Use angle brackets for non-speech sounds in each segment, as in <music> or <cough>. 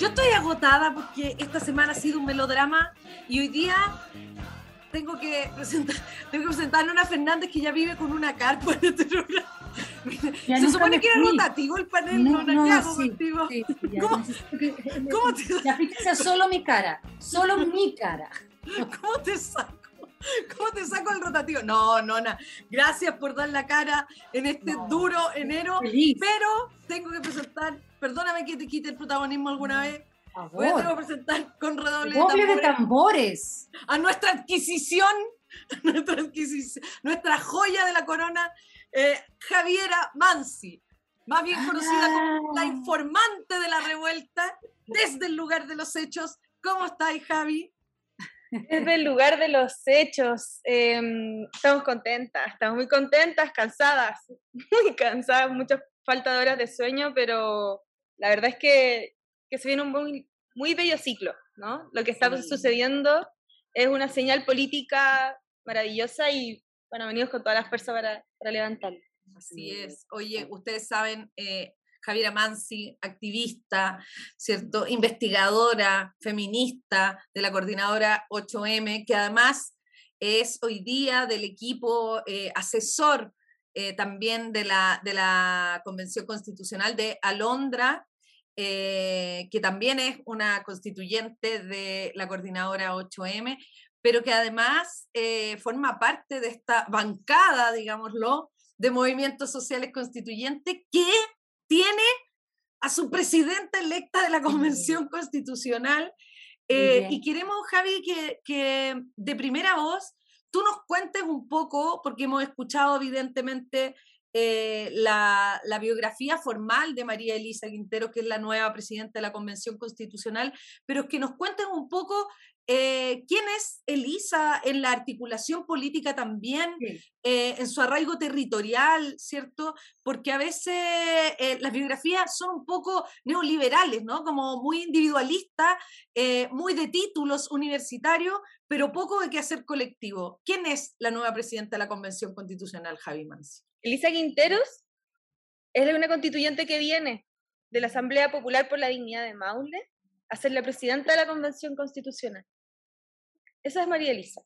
Yo estoy agotada porque esta semana ha sido un melodrama y hoy día tengo que presentar, <laughs> tengo que presentar a una Fernández que ya vive con una carpa en este programa. <laughs> Se supone que era rotativo el panel, no, no, ¿qué hago sí, contigo? sí, sí, ¿Cómo, que- cómo te, Ya fíjese solo mi cara, solo mi cara. <laughs> ¿Cómo te saco? ¿Cómo te saco el rotativo? No, Nona, gracias por dar la cara en este No, duro enero, Feliz. pero tengo que presentar, perdóname que te quite el protagonismo alguna vez, Por voy a tener que favor. presentar con redoble de Doble de tambores tambores. a nuestra adquisición, <laughs> a nuestra adquisición, nuestra joya de la corona, eh, Javiera Mansi, más bien conocida como la Ah. informante de la revuelta desde el lugar de los hechos. ¿Cómo estáis, Javi? Desde el lugar de los hechos, em, estamos contentas, estamos muy contentas, cansadas, <laughs> muy cansadas, mucha falta de horas de sueño, pero la verdad es que, que se viene un muy, muy bello ciclo, ¿no? Lo que está Sí. sucediendo es una señal política maravillosa y, bueno, venimos con todas las fuerzas para, para levantarlo. Así es. Oye, ustedes saben, eh, Javiera Mansi, activista, ¿cierto? Investigadora, feminista de la coordinadora 8M, que además es hoy día del equipo eh, asesor eh, también de la, de la Convención Constitucional de Alondra, eh, que también es una constituyente de la coordinadora 8M, pero que además eh, forma parte de esta bancada, digámoslo, de movimientos sociales constituyentes que tiene a su presidenta electa de la Convención Constitucional. Eh, y queremos, Javi, que, que de primera voz tú nos cuentes un poco, porque hemos escuchado evidentemente eh, la, la biografía formal de María Elisa Quintero, que es la nueva presidenta de la Convención Constitucional, pero que nos cuentes un poco eh, quién es Elisa en la articulación política también, Sí. eh, en su arraigo territorial, ¿cierto? Porque a veces las biografías son un poco neoliberales, ¿no? Como muy individualistas, muy de títulos universitarios, pero poco de qué hacer colectivo. ¿Quién es la nueva presidenta de la Convención Constitucional, Javi Mansi? Elisa Quinteros es una constituyente que viene de la Asamblea Popular por la Dignidad de Maule a ser la presidenta de la Convención Constitucional. Esa es María Elisa.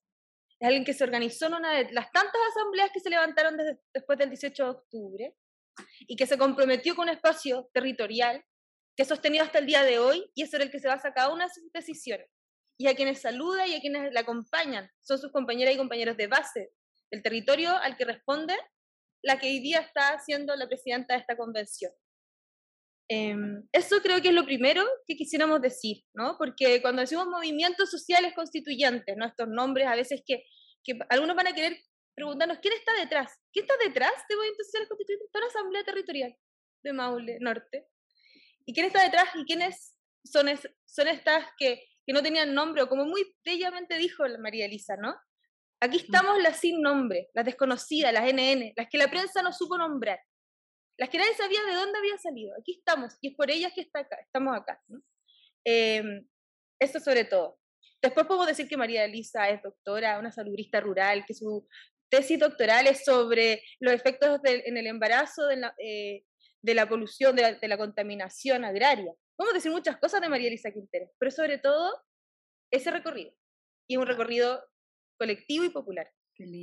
Es alguien que se organizó en una de las tantas asambleas que se levantaron después del 18 de octubre y que se comprometió con un espacio territorial que ha sostenido hasta el día de hoy y es sobre el que se basa cada una de sus decisiones. Y a quienes saluda y a quienes la acompañan son sus compañeras y compañeros de base del territorio al que responde la que hoy día está siendo la presidenta de esta convención. Em, eso creo que es lo primero que quisiéramos decir, ¿no? Porque cuando decimos movimientos sociales constituyentes, ¿no? Estos nombres a veces que, que algunos van a querer preguntarnos, ¿quién está detrás? ¿Quién está detrás de movimientos sociales constituyentes? Está la Asamblea Territorial de Maule Norte. ¿Y quién está detrás? ¿Y quiénes son, es- son estas que, que no tenían nombre? O como muy bellamente dijo María Elisa, ¿no? Aquí estamos las sin nombre, las desconocidas, las NN, las que la prensa no supo nombrar, las que nadie sabía de dónde había salido. Aquí estamos, y es por ellas que está acá, estamos acá. ¿no? Em, eso sobre todo. Después podemos decir que María Elisa es doctora, una salubrista rural, que su tesis doctoral es sobre los efectos del- en el embarazo de la, eh, de la polución, de la, de la contaminación agraria. Podemos decir muchas cosas de María Elisa Quintero, pero sobre todo ese recorrido. Y es un recorrido colectivo y popular.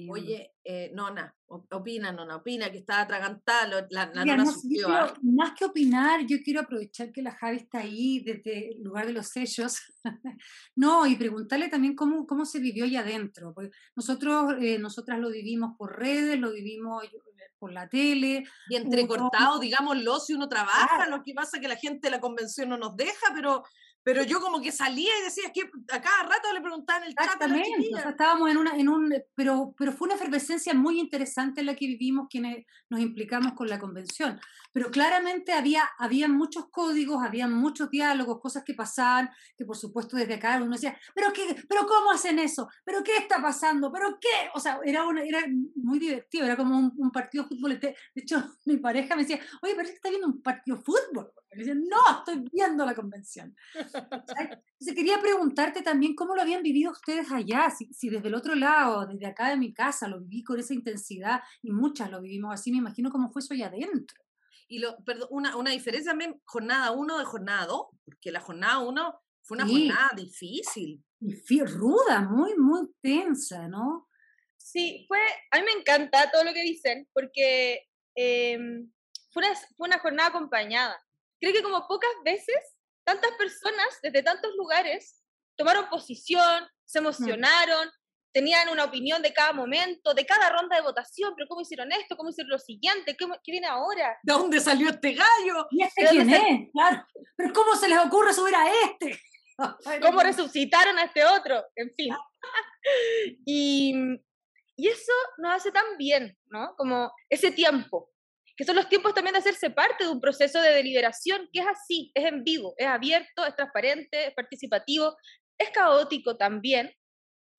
Oye, eh, Nona, opina, Nona, opina, que está atragantada, la, la Mira, Nona no más que opinar, yo quiero aprovechar que la Javi está ahí desde el lugar de los sellos. <laughs> no, y preguntarle también cómo, cómo se vivió allá adentro. Porque nosotros, eh, nosotras lo vivimos por redes, lo vivimos eh, por la tele. Y entrecortado, digámoslo, si uno trabaja, Claro. lo que pasa es que la gente de la convención no nos deja, pero, pero yo como que salía y decía, es que a cada rato le preguntaban en el chat a o sea, estábamos en una, en un, pero, pero fue una efervescencia muy interesante la que vivimos quienes nos implicamos con la convención. Pero claramente había, había muchos códigos, había muchos diálogos, cosas que pasaban, que por supuesto desde acá uno decía, pero qué, pero cómo hacen eso, pero qué está pasando, pero qué, o sea, era, una, era muy divertido, era como un, partido de fútbol. De hecho, <laughs> mi pareja me decía, oye, es que está viendo un partido de fútbol. Y decía, no, estoy viendo la convención. Entonces quería preguntarte también cómo lo habían vivido ustedes allá, si, si desde el otro lado, desde acá de mi casa, lo viví con esa intensidad y muchas lo vivimos así, me imagino cómo fue eso allá adentro. Y lo, perdón, una, una diferencia también, jornada 1 de jornada 2, porque la jornada 1 fue una jornada difícil. Ruda, muy, muy tensa, ¿no? Sí, fue, a mí me encanta todo lo que dicen, porque em, fue, una, fue una jornada acompañada. Creo que como pocas veces, tantas personas desde tantos lugares tomaron posición, se emocionaron, tenían una opinión de cada momento, de cada ronda de votación, pero cómo hicieron esto, cómo hicieron lo siguiente, qué, viene ahora. ¿De dónde salió este gallo? ¿Y este quién es? Claro. Pero ¿cómo se les ocurre subir a este? <laughs> ¿Cómo resucitaron a este otro? En fin. <laughs> y, y eso nos hace tan bien, ¿no? Como ese tiempo, que son los tiempos también de hacerse parte de un proceso de deliberación, que es así, es en vivo, es abierto, es transparente, es participativo, es caótico también,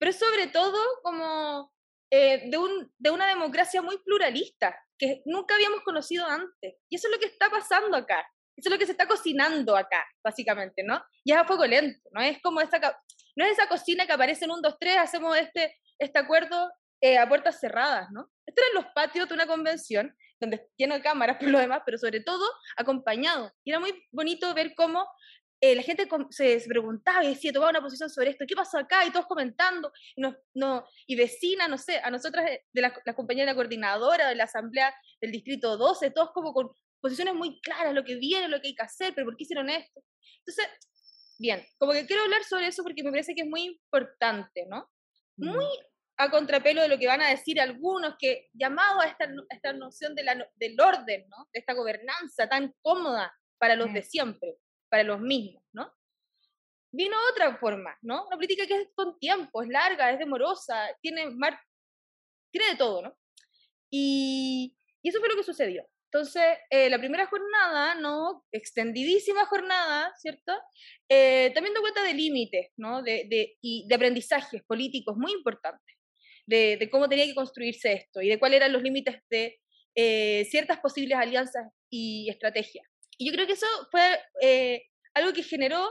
pero sobre todo como eh, de, un, de una democracia muy pluralista, que nunca habíamos conocido antes. Y eso es lo que está pasando acá. Eso es lo que se está cocinando acá, básicamente, ¿no? Y es a fuego lento, ¿no? Es como esa, no es esa cocina que aparece en un, dos, tres, hacemos este, este acuerdo eh, a puertas cerradas, ¿no? Esto era en los patios de una convención, donde lleno de cámaras <laughs> por lo demás, pero sobre todo acompañado. Y era muy bonito ver cómo eh, la gente se, preguntaba y decía, tomaba una posición sobre esto, ¿qué pasó acá? Y todos comentando, y, no, no, y vecina, no sé, a nosotras de la, la compañía de la coordinadora de la asamblea del distrito 12, todos como con posiciones muy claras, lo que viene, lo que hay que hacer, pero ¿por qué hicieron esto? Entonces, bien, como que quiero hablar sobre eso porque me parece que es muy importante, ¿no? Muy a contrapelo de lo que van a decir algunos que llamado a esta, esta noción de la, del orden, ¿no? De esta gobernanza tan cómoda para los de siempre para los mismos, ¿no? Vino otra forma, ¿no? Una política que es con tiempo, es larga, es demorosa, tiene, mar... tiene de todo, ¿no? Y, y eso fue lo que sucedió. Entonces, eh, la primera jornada, ¿no? Extendidísima jornada, ¿cierto? Eh, también da cuenta de límites, ¿no? De, de, y de aprendizajes políticos muy importantes, de, de, cómo tenía que construirse esto y de cuáles eran los límites de eh, ciertas posibles alianzas y estrategias. Y yo creo que eso fue eh, algo que generó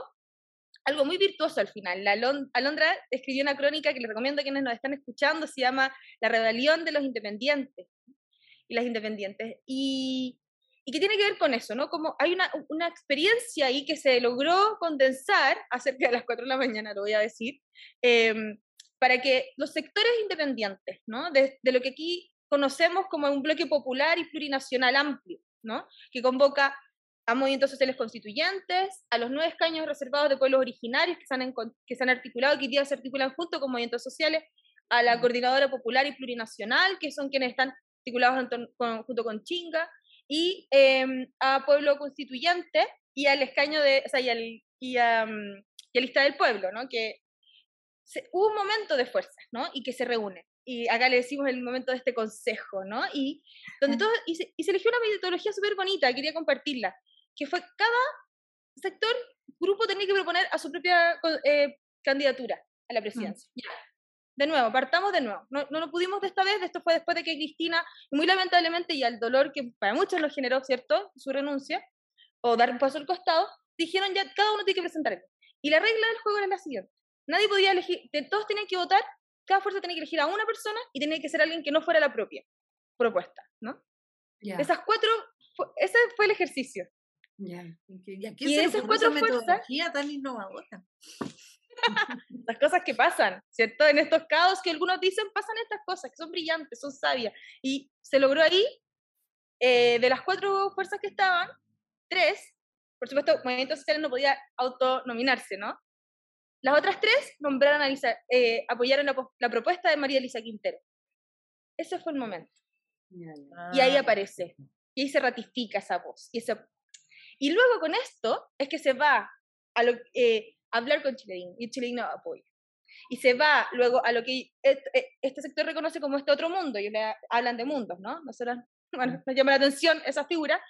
algo muy virtuoso al final. La Alondra escribió una crónica que les recomiendo a quienes nos están escuchando, se llama La rebelión de los independientes y las independientes. Y, y que tiene que ver con eso, ¿no? Como hay una, una experiencia ahí que se logró condensar acerca de las 4 de la mañana, lo voy a decir, em, para que los sectores independientes, ¿no? De, de, lo que aquí conocemos como un bloque popular y plurinacional amplio, ¿no? Que convoca a movimientos sociales constituyentes, a los nueve escaños reservados de pueblos originarios que se han, que se han articulado, que hoy día se articulan junto con movimientos sociales, a la Coordinadora Popular y Plurinacional, que son quienes están articulados junto con Chinga, y em, a Pueblo Constituyente y al escaño de, o sea, y, al, y, a, y a Lista del Pueblo, ¿no? Que hubo un momento de fuerzas, ¿no? Y que se reúne. Y acá le decimos el momento de este consejo, ¿no? Y, donde todo, y, se, y se eligió una metodología súper bonita, quería compartirla, que fue cada sector, grupo tenía que proponer a su propia eh, candidatura a la mm. presidencia. De nuevo, partamos de nuevo. No, no lo pudimos de esta vez, esto fue después de que Cristina, muy lamentablemente, y al dolor que para muchos lo generó, ¿cierto? Su renuncia, o dar un paso al costado, dijeron ya, cada uno tiene que presentar Y la regla del juego era la siguiente. Nadie podía elegir, todos tenían que votar, cada fuerza tenía que elegir a una persona y tenía que ser alguien que no fuera la propia propuesta, ¿no? Esas cuatro, ese fue el ejercicio. Ya. ¿Y, aquí y esas cuatro metodología tan innovadora? <laughs> Las cosas que pasan, ¿cierto? En estos caos que algunos dicen, pasan estas cosas, que son brillantes, son sabias. Y se logró ahí, eh, de las cuatro fuerzas que estaban, tres, por supuesto, Movimiento Social no podía autonominarse, ¿no? Las otras tres nombraron a Lisa, eh, apoyaron la, la, propuesta de María Elisa Quintero. Ese fue el momento. Y ahí ah. aparece. Y ahí se ratifica esa voz. Y ese y luego con esto es que se va a, lo, eh, hablar con Chileín y Chileín no apoya. Y se va luego a lo que este, este sector reconoce como este otro mundo, y le hablan de mundos, ¿no? Nosotros, <laughs> bueno, nos llama la atención esa figura,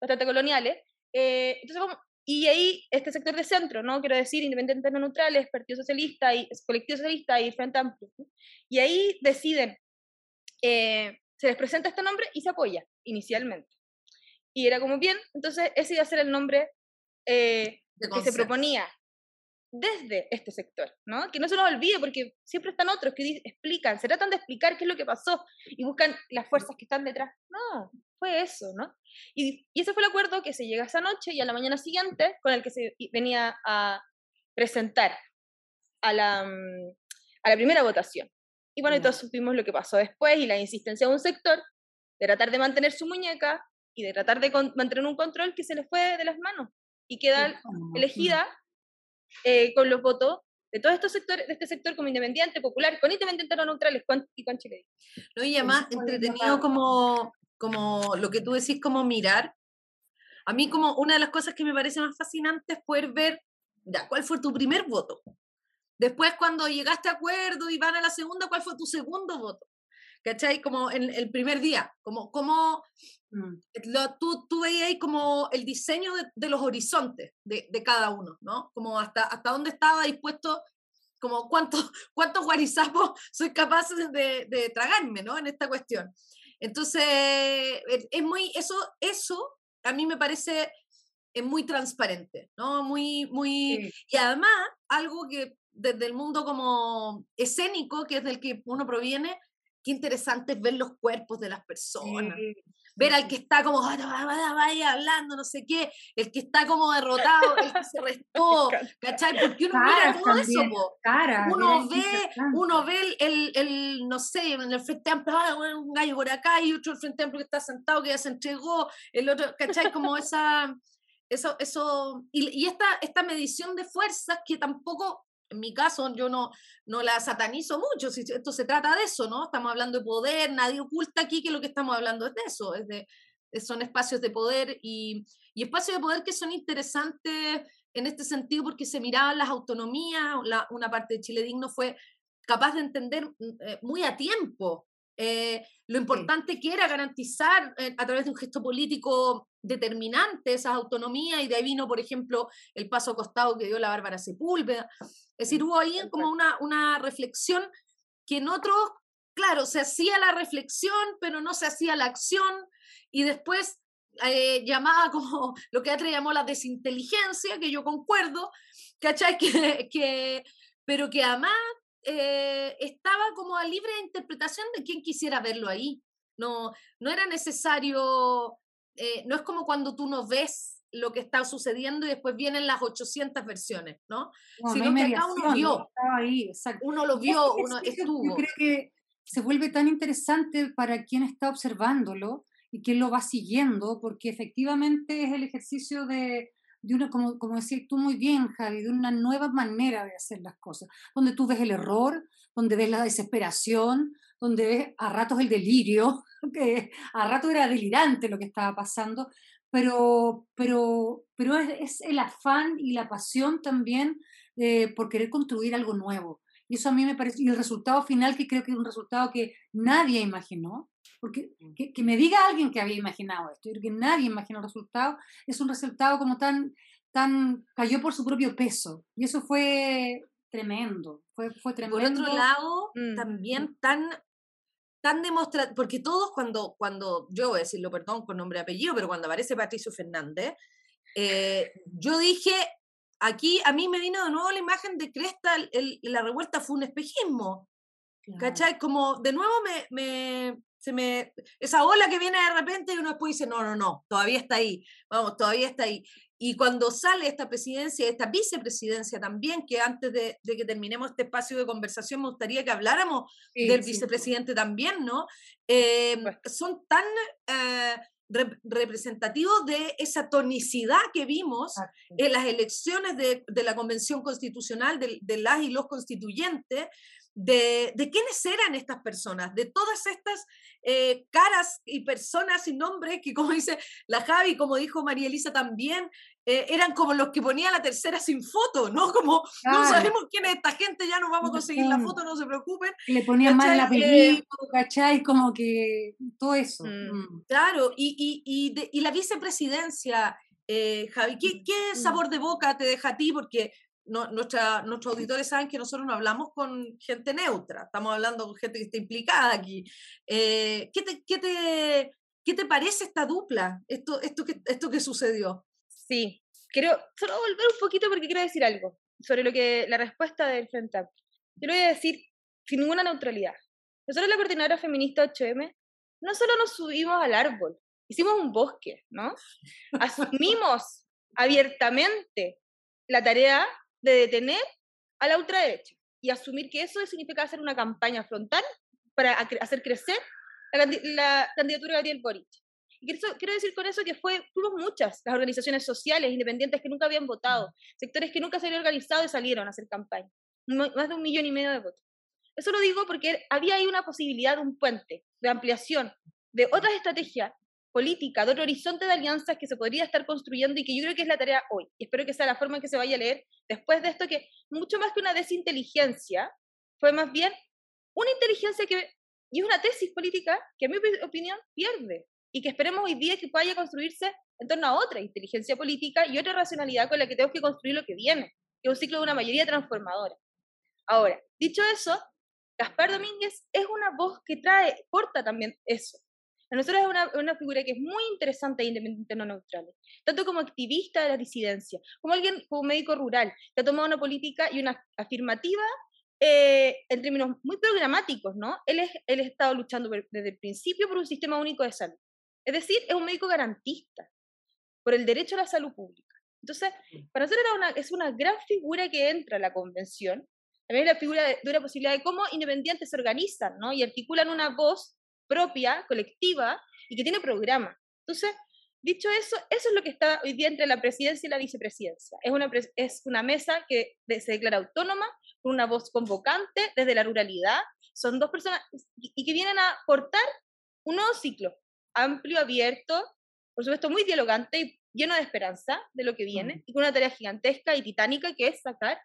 bastante coloniales. Eh, entonces, y ahí este sector de centro, ¿no? Quiero decir, independientes no neutrales, Partido Socialista y Colectivo Socialista y Frente Amplio. Y ahí deciden, eh, se les presenta este nombre y se apoya inicialmente. Y era como bien, entonces ese iba a ser el nombre eh, que se proponía desde este sector, ¿no? Que no se nos olvide porque siempre están otros que explican, se tratan de explicar qué es lo que pasó y buscan las fuerzas que están detrás. No, fue eso, ¿no? Y, y ese fue el acuerdo que se llega esa noche y a la mañana siguiente con el que se venía a presentar a la, mm, a la primera votación. Y bueno, y todos supimos lo que pasó después y la insistencia de un sector de tratar de mantener su muñeca y de tratar de mantener un control que se les fue de las manos y queda elegida eh, con los votos de todos estos sectores, de este sector como independiente, popular, con independientes no neutrales y con Chile. No, y además entretenido como, como lo que tú decís, como mirar. A mí como una de las cosas que me parece más fascinante es poder ver, ya, ¿cuál fue tu primer voto? Después cuando llegaste a acuerdo y van a la segunda, ¿cuál fue tu segundo voto? ¿Cachai? Como en el primer día, como, como mm. lo, tú, tú veías ahí como el diseño de, los horizontes de, de, cada uno, ¿no? Como hasta, hasta dónde estaba dispuesto, como cuántos, <laughs> cuántos guarizapos <laughs> soy capaz de, de tragarme, ¿no? En esta cuestión. Entonces, es muy, eso, eso a mí me parece es muy transparente, ¿no? Muy, muy, y además, algo que desde el mundo como escénico, que es del que uno proviene, qué interesante es ver los cuerpos de las personas. Ver al que está como, vaya hablando, no sé qué, el que está como derrotado, el que se <laughs> restó, ¿cachai? Porque uno mira todo eso, uno, ve, uno ve el, el, no sé, en el Frente Amplio, ah, un gallo por acá y otro el Frente Amplio que está sentado, que ya se entregó, el otro, ¿cachai? Como esa, eso, eso, y, y esta, esta medición de fuerzas que tampoco en mi caso yo no, no la satanizo mucho, si esto se trata de eso, ¿no? Estamos hablando de poder, nadie oculta aquí que lo que estamos hablando es de eso, es de, son espacios de poder y, y, espacios de poder que son interesantes en este sentido porque se miraban las autonomías, la, una parte de Chile Digno fue capaz de entender mm, eh, muy a tiempo eh, lo importante que era garantizar eh, a través de un gesto político determinante esas autonomías y de ahí vino, por ejemplo, el paso costado que dio la Bárbara Sepúlveda. Es decir, hubo ahí como una, una reflexión que en otros, claro, se hacía la reflexión, pero no se hacía la acción y después eh, llamada como <laughs> lo que Atre llamó la desinteligencia, que yo concuerdo, ¿cachai? <laughs> Que, que, pero que además eh, estaba como a libre interpretación de quien quisiera verlo ahí. No, no era necesario, eh, no es como cuando tú no ves lo que está sucediendo y después vienen las 800 versiones, ¿no? Sino que acá uno vio, ahí, uno lo vio, uno estuvo. Yo creo que se vuelve tan interesante para quien está observándolo y quien lo va siguiendo, porque efectivamente es el ejercicio de, de una, como, como decías tú muy bien, Javi, de una nueva manera de hacer las cosas, donde tú ves el error, donde ves la desesperación, donde ves a ratos el delirio, <laughs> que a ratos era delirante lo que estaba pasando, pero, pero, pero es, el afán y la pasión también eh, por querer construir algo nuevo. Y eso a mí me parece, y el resultado final, que creo que es un resultado que nadie imaginó, porque mm. que, que, me diga alguien que había imaginado esto, y que nadie imaginó el resultado, es un resultado como tan, tan, cayó por su propio peso. Y eso fue tremendo, fue, fue tremendo. Por otro lado, mm. también tan, tan demostrativo, porque todos cuando, cuando, yo voy a decirlo, perdón, con nombre y apellido, pero cuando aparece Patricio Fernández, eh, yo dije, aquí a mí me vino de nuevo la imagen de Cresta, el, la revuelta fue un espejismo. ¿Cachai? Como de nuevo me, me, se me, esa ola que viene de repente y uno después dice, no, no, no, todavía está ahí, vamos, todavía está ahí. Y cuando sale esta presidencia, esta vicepresidencia también, que antes de, que terminemos este espacio de conversación me gustaría que habláramos del vicepresidente también, ¿no? Eh, son tan eh, representativos de esa tonicidad que vimos en las elecciones de, la Convención Constitucional de, de, las y los constituyentes, de, de, quiénes eran estas personas, de todas estas eh, caras y personas y nombres que, como dice la Javi, como dijo María Elisa también, eh, eran como los que ponía la tercera sin foto, ¿no? <laughs> Como no sabemos quién es esta gente, ya nos vamos a conseguir la foto, no se preocupen. Le ponían mal el apellido, ¿cachai? Como que todo eso. Mm, mm. Claro, y, y, y, y, la vicepresidencia, eh, Javi, ¿qué, ¿qué, mm. sabor de boca te deja a ti? Porque no, nuestra, nuestros auditores saben que nosotros no hablamos con gente neutra, estamos hablando con gente que está implicada aquí. Eh, ¿qué, te, qué, te, ¿Qué te parece esta dupla, esto, esto, que, esto que sucedió? Sí, quiero solo volver un poquito porque quiero decir algo sobre lo que la respuesta del Frente. Yo lo voy a decir sin ninguna neutralidad. Nosotros, la coordinadora feminista 8M, no solo nos subimos al árbol, hicimos un bosque, ¿no? <laughs> Asumimos abiertamente la tarea de detener a la ultraderecha y asumir que eso significa hacer una campaña frontal para hacer crecer la, la candidatura de Gabriel Boric. Y quiero, decir con eso que fue, fuimos muchas las organizaciones sociales independientes que nunca habían votado, sectores que nunca se habían organizado y salieron a hacer campaña. Más de un millón y medio de votos. Eso lo digo porque había ahí una posibilidad de un puente, de ampliación, de otras estrategias políticas, de otro horizonte de alianzas que se podría estar construyendo y que yo creo que es la tarea hoy. Y espero que sea la forma en que se vaya a leer después de esto, que mucho más que una desinteligencia, fue más bien una inteligencia que, y una tesis política que, a mi opinión, pierde y que esperemos hoy día que pueda construirse en torno a otra inteligencia política y otra racionalidad con la que tenemos que construir lo que viene, que es un ciclo de una mayoría transformadora. Ahora, dicho eso, Gaspar Domínguez es una voz que trae, porta también eso. A nosotros es una, una, figura que es muy interesante e independiente no neutral, tanto como activista de la disidencia, como alguien, como médico rural, que ha tomado una política y una afirmativa eh, en términos muy programáticos, ¿no? Él, es, él ha estado luchando desde el principio por un sistema único de salud. Es decir, es un médico garantista por el derecho a la salud pública. Entonces, para nosotros era una, es una gran figura que entra a la convención. También es la figura de, una posibilidad de cómo independientes se organizan ¿no? y articulan una voz propia, colectiva, y que tiene programa. Entonces, dicho eso, eso es lo que está hoy día entre la presidencia y la vicepresidencia. Es una, es una mesa que se declara autónoma, con una voz convocante desde la ruralidad. Son dos personas y que vienen a aportar un nuevo ciclo, amplio, abierto, por supuesto muy dialogante y lleno de esperanza de lo que viene, y con una tarea gigantesca y titánica que es sacar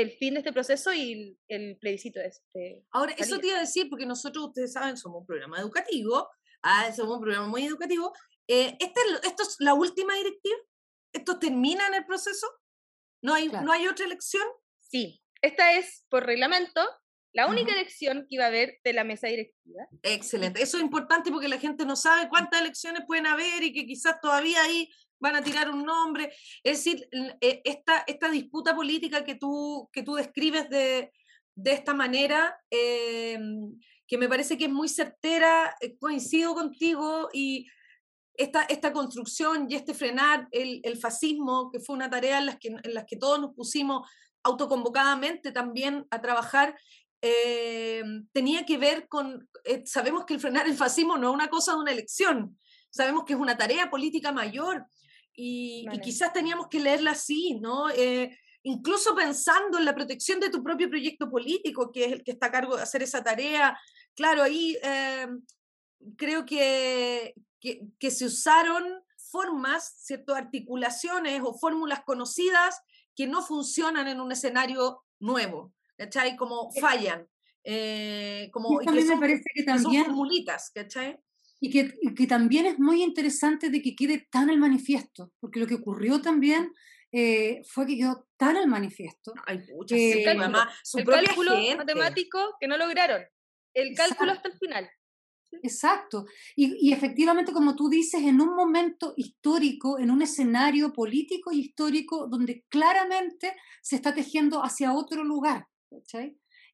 el fin de este proceso y el, plebiscito de este. Ahora, eso te iba a decir, porque nosotros, ustedes saben, somos un programa educativo, ah, somos un programa muy educativo. Eh, ¿esta es, ¿Esto es la última directiva? ¿Esto termina en el proceso? ¿No hay, ¿No hay otra elección? Sí, esta es por reglamento la única elección que iba a haber de la mesa directiva. Excelente. Eso es importante porque la gente no sabe cuántas elecciones pueden haber y que quizás todavía ahí van a tirar un nombre. Es decir, eh, esta, esta disputa política que tú, que tú describes de, de esta manera, em, que me parece que es muy certera, eh, coincido contigo y esta, esta construcción y este frenar el, el fascismo, que fue una tarea en las que, en las que todos nos pusimos autoconvocadamente también a trabajar, eh, tenía que ver con, eh, sabemos que el frenar el fascismo no es una cosa de una elección, sabemos que es una tarea política mayor y, quizás teníamos que leerla así, ¿no? Eh, incluso pensando en la protección de tu propio proyecto político, que es el que está a cargo de hacer esa tarea. Claro, ahí creo que, que, que, se usaron formas, ¿cierto? articulaciones o fórmulas conocidas que no funcionan en un escenario nuevo. ¿cachai? Como fallan. Eh, como, y que me parece que también... formulitas, ¿cachai? Y que, que, también es muy interesante de que quede tan el manifiesto, porque lo que ocurrió también eh, fue que quedó tan el manifiesto. Ay, pucha, sí, mamá, su el cálculo matemático que no lograron. El cálculo hasta el final. Exacto. Y, y, efectivamente, como tú dices, en un momento histórico, en un escenario político y histórico donde claramente se está tejiendo hacia otro lugar.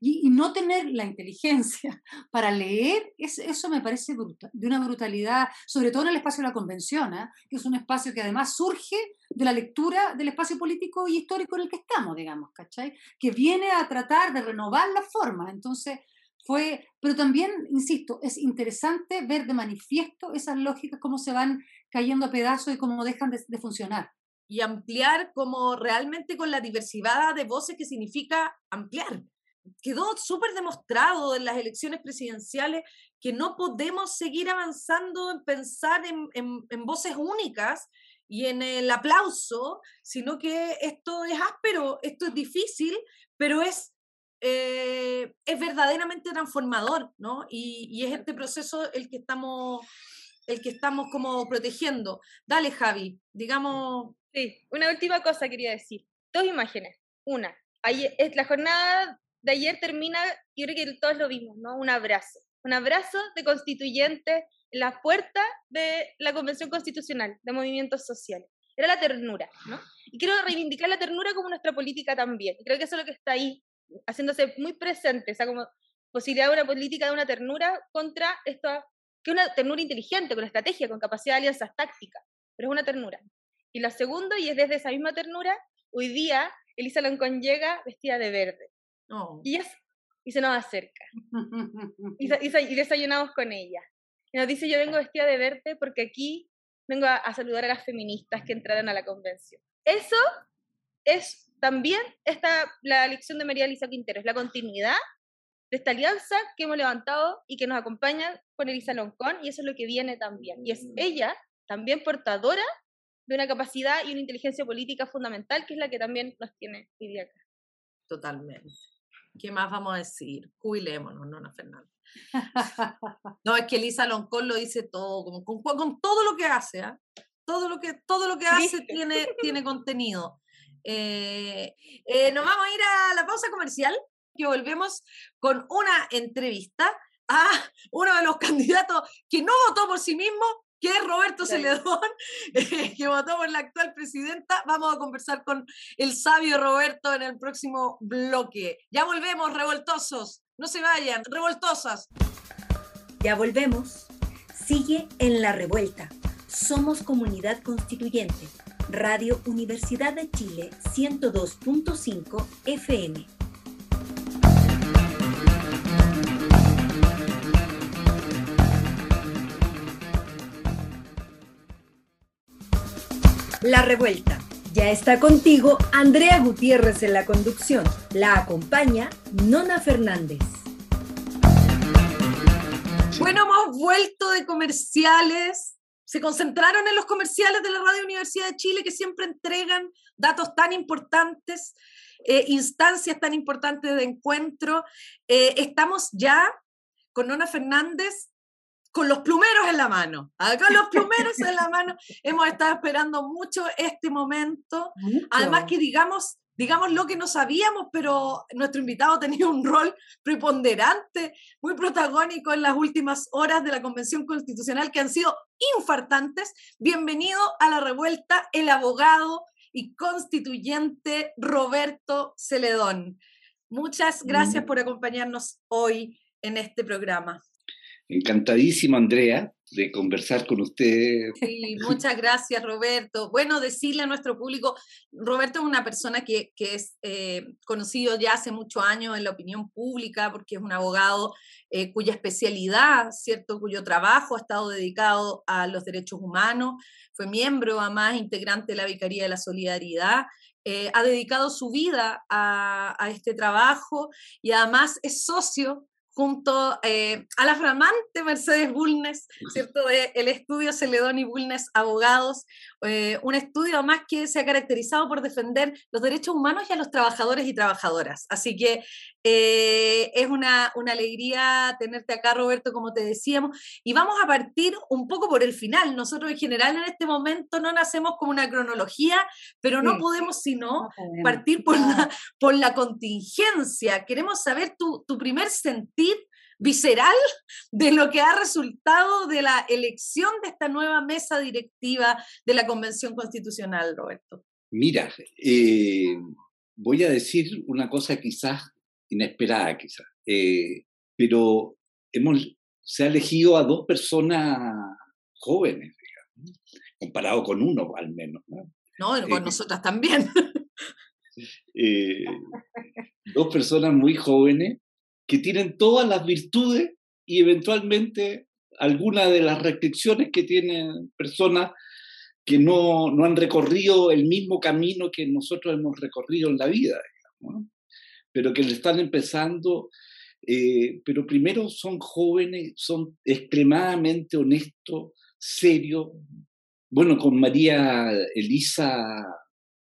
Y, no tener la inteligencia <laughs> para leer, es, eso me parece de una brutalidad, sobre todo en el espacio de la convención, ¿eh? que es un espacio que además surge de la lectura del espacio político y histórico en el que estamos, digamos, ¿cachai? Que viene a tratar de renovar la forma. Entonces, fue, pero también, insisto, es interesante ver de manifiesto esas lógicas, cómo se van cayendo a pedazos y cómo dejan de funcionar y ampliar como realmente con la diversidad de voces que significa ampliar. Quedó súper demostrado en las elecciones presidenciales que no podemos seguir avanzando en pensar en, en, voces únicas y en el aplauso, sino que esto es áspero, esto es difícil, pero es, eh, es verdaderamente transformador, ¿no? Y, y, es este proceso el que estamos el que estamos como protegiendo. Dale, Javi, digamos... Sí, una última cosa quería decir. Dos imágenes. Una, ayer, la jornada de ayer termina, yo creo que todos lo vimos, ¿no? Un abrazo. Un abrazo de constituyentes en la puerta de la Convención Constitucional de Movimientos Sociales. Era la ternura, ¿no? Y quiero reivindicar la ternura como nuestra política también. Creo que eso es lo que está ahí, haciéndose muy presente, o como posibilidad de una política de una ternura contra esto, que una ternura inteligente, con estrategia, con capacidad de alianzas tácticas, pero es una ternura. Y lo segundo, y es desde esa misma ternura, hoy día Elisa Loncón llega vestida de verde. Y, es, y se nos acerca. <laughs> y, y, desayunamos con ella. Y nos dice, yo vengo vestida de verde porque aquí vengo a, saludar a las feministas que entraron a la convención. Eso es también esta, la elección de María Elisa Quintero, es la continuidad de esta alianza que hemos levantado y que nos acompaña con Elisa Loncón, y eso es lo que viene también. Y es ella también portadora de una capacidad y una inteligencia política fundamental, que es la que también nos tiene hoy acá. Totalmente. ¿Qué más vamos a decir? Jubilémonos, Nona Fernández. <laughs> No, es que Elisa Loncón lo dice todo, con, con, todo lo que hace, ¿ah? todo lo que, todo lo que hace tiene, tiene contenido. Eh, eh, nos vamos a ir a la pausa comercial, que volvemos con una entrevista a uno de los <laughs> candidatos que no votó por sí mismo, que es Roberto Celedón, <laughs> que votó por la actual presidenta. Vamos a conversar con el sabio Roberto en el próximo bloque. Ya volvemos, revoltosos. No se vayan, revoltosas. Ya volvemos. Sigue en la revuelta. Somos comunidad constituyente. Radio Universidad de Chile 102.5 FM. La Revuelta. Ya está contigo Andrea Gutiérrez en la conducción. La acompaña Nona Fernández. Bueno, hemos vuelto de comerciales. Se concentraron en los comerciales de la Radio Universidad de Chile que siempre entregan datos tan importantes, eh, instancias tan importantes de encuentro. Eh, estamos ya con Nona Fernández con los plumeros en la mano. Ah, con los plumeros en la mano. <laughs> Hemos estado esperando mucho este momento. Además que digamos, digamos lo que no sabíamos, pero nuestro invitado tenía un rol preponderante, muy protagónico en las últimas horas de la Convención Constitucional que han sido infartantes. Bienvenido a la revuelta, el abogado y constituyente Roberto Celedón. Muchas gracias por acompañarnos hoy en este programa. Encantadísimo, Andrea, de conversar con usted. Sí, muchas gracias, Roberto. Bueno, decirle a nuestro público, Roberto es una persona que, es eh, conocido ya hace muchos años en la opinión pública, porque es un abogado eh, cuya especialidad, ¿cierto?, cuyo trabajo ha estado dedicado a los derechos humanos, fue miembro, además, integrante de la Vicaría de la Solidaridad, eh, ha dedicado su vida a, a, este trabajo y además es socio junto eh, a la flamante Mercedes Bulnes, ¿cierto? De el estudio Celedón y Bulnes Abogados, eh, un estudio más que se ha caracterizado por defender los derechos humanos y a los trabajadores y trabajadoras. Así que eh, es una, una, alegría tenerte acá, Roberto, como te decíamos, y vamos a partir un poco por el final. Nosotros en general en este momento no nacemos como una cronología, pero no podemos sino partir por la, por la contingencia. Queremos saber tu, tu primer sentir visceral de lo que ha resultado de la elección de esta nueva mesa directiva de la Convención Constitucional, Roberto. Mira, eh, voy a decir una cosa quizás inesperada, quizás, eh, pero hemos, se ha elegido a dos personas jóvenes, digamos, comparado con uno al menos. No, no con eh, nosotras también. dos personas muy jóvenes que tienen todas las virtudes y eventualmente algunas de las restricciones que tienen personas que no, no, han recorrido el mismo camino que nosotros hemos recorrido en la vida, digamos, pero que le están empezando, eh, pero primero son jóvenes, son extremadamente honestos, serios, bueno, con María Elisa,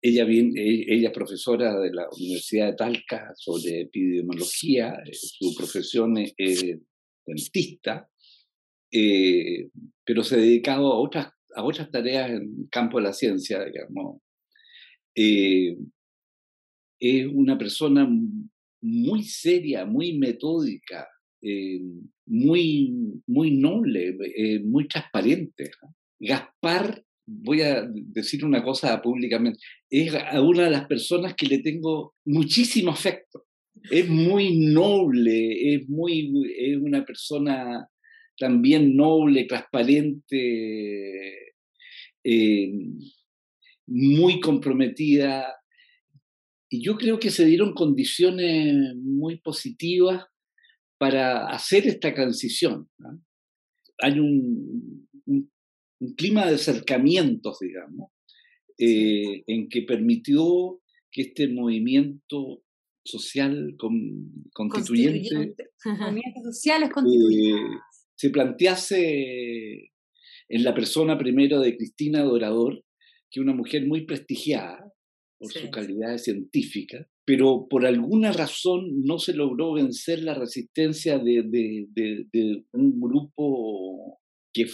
ella, bien, e, ella es profesora de la Universidad de Talca sobre epidemiología, eh, su profesión es, dentista, eh, pero se ha dedicado a otras, a otras tareas en el campo de la ciencia, digamos. Eh, es una persona muy seria, muy metódica, eh, muy, muy noble, muy transparente. Gaspar, voy a decir una cosa públicamente, es una de las personas que le tengo muchísimo afecto. Es muy noble, es, muy, es una persona también noble, transparente, eh, muy comprometida. Y yo creo que se dieron condiciones muy positivas para hacer esta transición. Hay un, clima de acercamientos, digamos, eh, en que permitió que este movimiento social constituyente, <laughs> sociales eh, se plantease en la persona primero de Cristina Dorador, que es una mujer muy prestigiada por su calidad científica, pero por alguna razón no se logró vencer la resistencia de, un grupo que,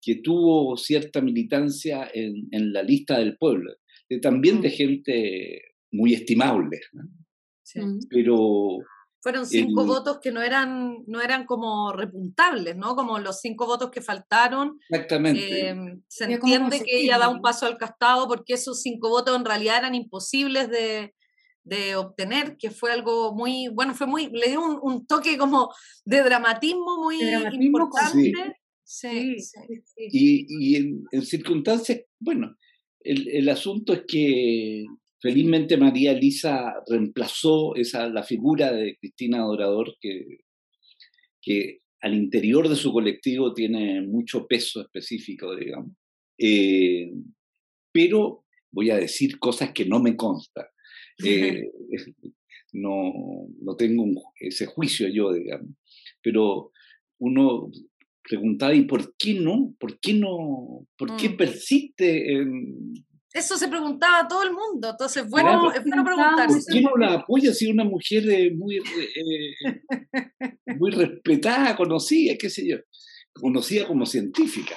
que, tuvo cierta militancia en, en, la lista del pueblo, también de mm. gente muy estimable. Pero fueron cinco votos que no eran, no eran como repuntables, ¿no? Como los cinco votos que faltaron. Exactamente. Em, se entiende que ella da un paso al castado porque esos cinco votos en realidad eran imposibles de, de obtener, que fue algo muy, bueno, fue muy, le dio un, toque como de dramatismo muy importante. Sí. Sí, Y, y en, circunstancias, bueno, el, el, asunto es que felizmente María Elisa reemplazó esa, la figura de Cristina Dorador, que, que al interior de su colectivo tiene mucho peso específico, digamos. Eh, pero voy a decir cosas que no me constan. <laughs> Eh, no, no tengo ese juicio yo, digamos. Pero uno preguntaba, ¿y por qué no? ¿Por qué no? ¿Por qué mm. persiste en, eso se preguntaba todo el mundo, entonces bueno, es bueno preguntarse. ¿Por qué no la apoya si una mujer muy, eh, muy respetada, conocida, qué sé yo, conocida como científica?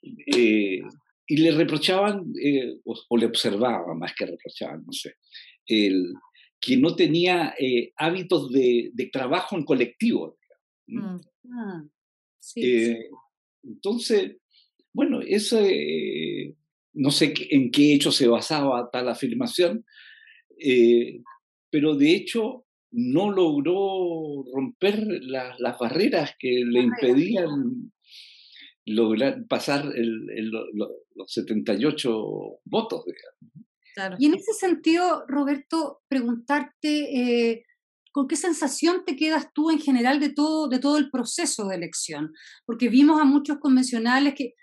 Eh, y le reprochaban, eh, o, le observaban más que reprochaban, no sé, el, que no tenía hábitos de, de, trabajo en colectivo. Mm. Ah, sí, Entonces, bueno, eso no sé en qué hecho se basaba tal afirmación, eh, pero de hecho no logró romper las barreras que le impedían lograr pasar los 78 votos. Y en ese sentido, Roberto, preguntarte, eh, ¿con qué sensación te quedas tú en general de todo, de todo el proceso de elección? Porque vimos a muchos convencionales que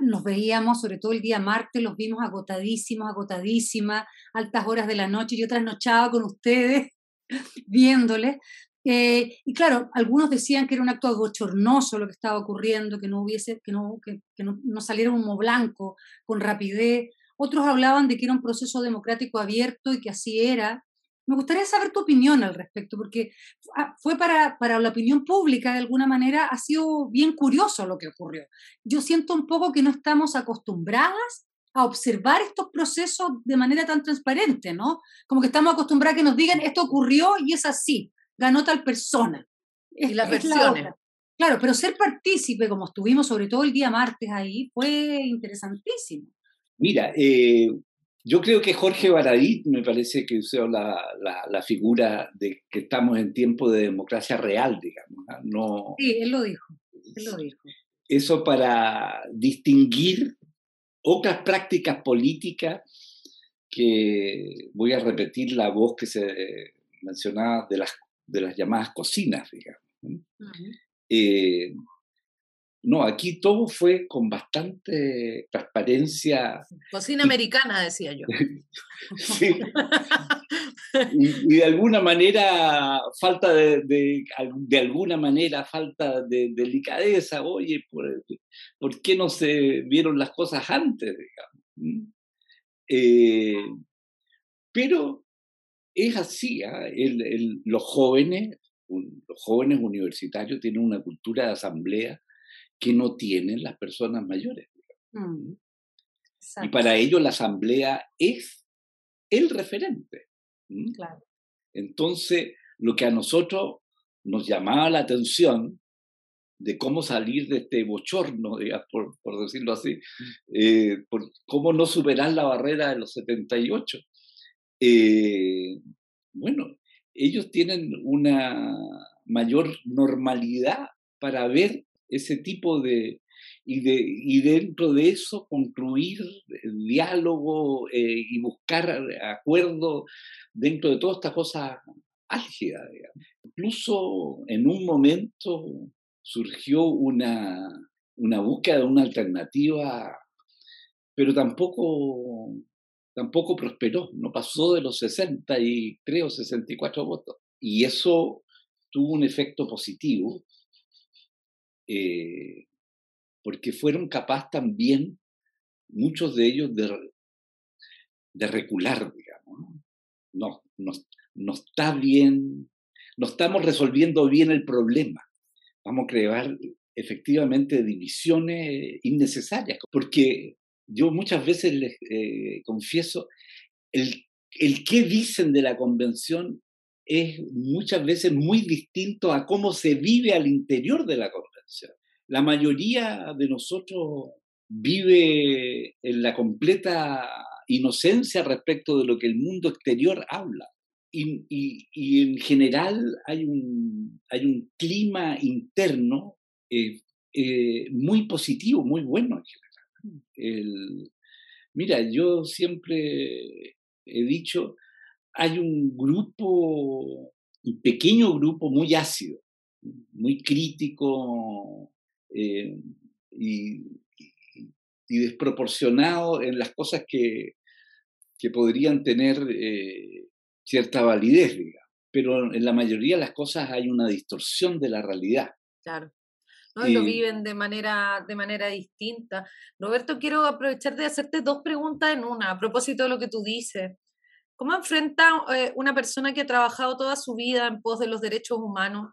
nos veíamos, sobre todo el día martes, los vimos agotadísimos, agotadísimas, altas horas de la noche, yo trasnochaba con ustedes <laughs> viéndoles. Eh, y claro, algunos decían que era un acto bochornoso lo que estaba ocurriendo, que no hubiese, que no, que, no, no saliera humo blanco con rapidez. Otros hablaban de que era un proceso democrático abierto y que así era. Me gustaría saber tu opinión al respecto, porque ah, fue para, para, la opinión pública, de alguna manera, ha sido bien curioso lo que ocurrió. Yo siento un poco que no estamos acostumbradas a observar estos procesos de manera tan transparente, ¿no? Como que estamos acostumbradas a que nos digan, esto ocurrió y es así, ganó tal persona. y la persona. Claro, pero ser partícipe, como estuvimos sobre todo el día martes ahí, fue interesantísimo. Mira, eh, yo creo que Jorge Baradit me parece que usó la, la, figura de que estamos en tiempo de democracia real, digamos. No, sí, él lo dijo. Él lo dijo. Eso para distinguir otras prácticas políticas que voy a repetir la voz que se mencionaba de las, de las llamadas cocinas, digamos. No, aquí todo fue con bastante transparencia. Cocina americana, decía yo. <laughs> sí. y, de alguna manera, falta de, de, alguna manera, falta de, delicadeza, oye, ¿por, ¿por, qué no se vieron las cosas antes, digamos? Eh, pero es así, ¿ah? los jóvenes, los jóvenes universitarios tienen una cultura de asamblea que no tienen las personas mayores. Mm. Y para ellos la asamblea es el referente. Entonces, lo que a nosotros nos llamaba la atención de cómo salir de este bochorno, por, decirlo así, eh, por cómo no superar la barrera de los 78. Eh, bueno, ellos tienen una mayor normalidad para ver ese tipo de, y, de, y dentro de eso concluir el diálogo eh, y buscar acuerdo dentro de toda esta cosa álgida. Incluso en un momento surgió una, una búsqueda de una alternativa, pero tampoco, tampoco prosperó, no pasó de los 63 o 64 votos. Y eso tuvo un efecto positivo, eh, porque fueron capaces también, muchos de ellos, de, de recular, digamos. No, no, no está bien, no estamos resolviendo bien el problema. Vamos a crear efectivamente divisiones innecesarias, porque yo muchas veces les eh, confieso, el, el qué dicen de la convención es muchas veces muy distinto a cómo se vive al interior de la convención la mayoría de nosotros vive en la completa inocencia respecto de lo que el mundo exterior habla. Y, en general hay un, hay un clima interno eh, eh, muy positivo, muy bueno mira, yo siempre he dicho, hay un grupo, un pequeño grupo muy ácido, muy crítico, eh, y, desproporcionado en las cosas que, que podrían tener eh, cierta validez, digamos. Pero en la mayoría de las cosas hay una distorsión de la realidad. Claro. ¿no? Y lo viven de manera, de manera distinta. Roberto, quiero aprovechar de hacerte dos preguntas en una, a propósito de lo que tú dices. ¿Cómo enfrenta eh, una persona que ha trabajado toda su vida en pos de los derechos humanos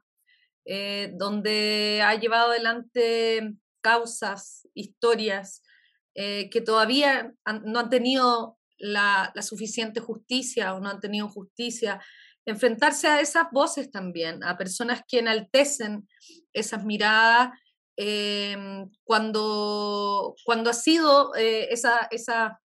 eh, donde ha llevado adelante causas, historias eh, que todavía no han tenido la, suficiente justicia o no han tenido justicia, enfrentarse a esas voces también, a personas que enaltecen esas miradas em, cuando, cuando ha sido eh, esa, esa,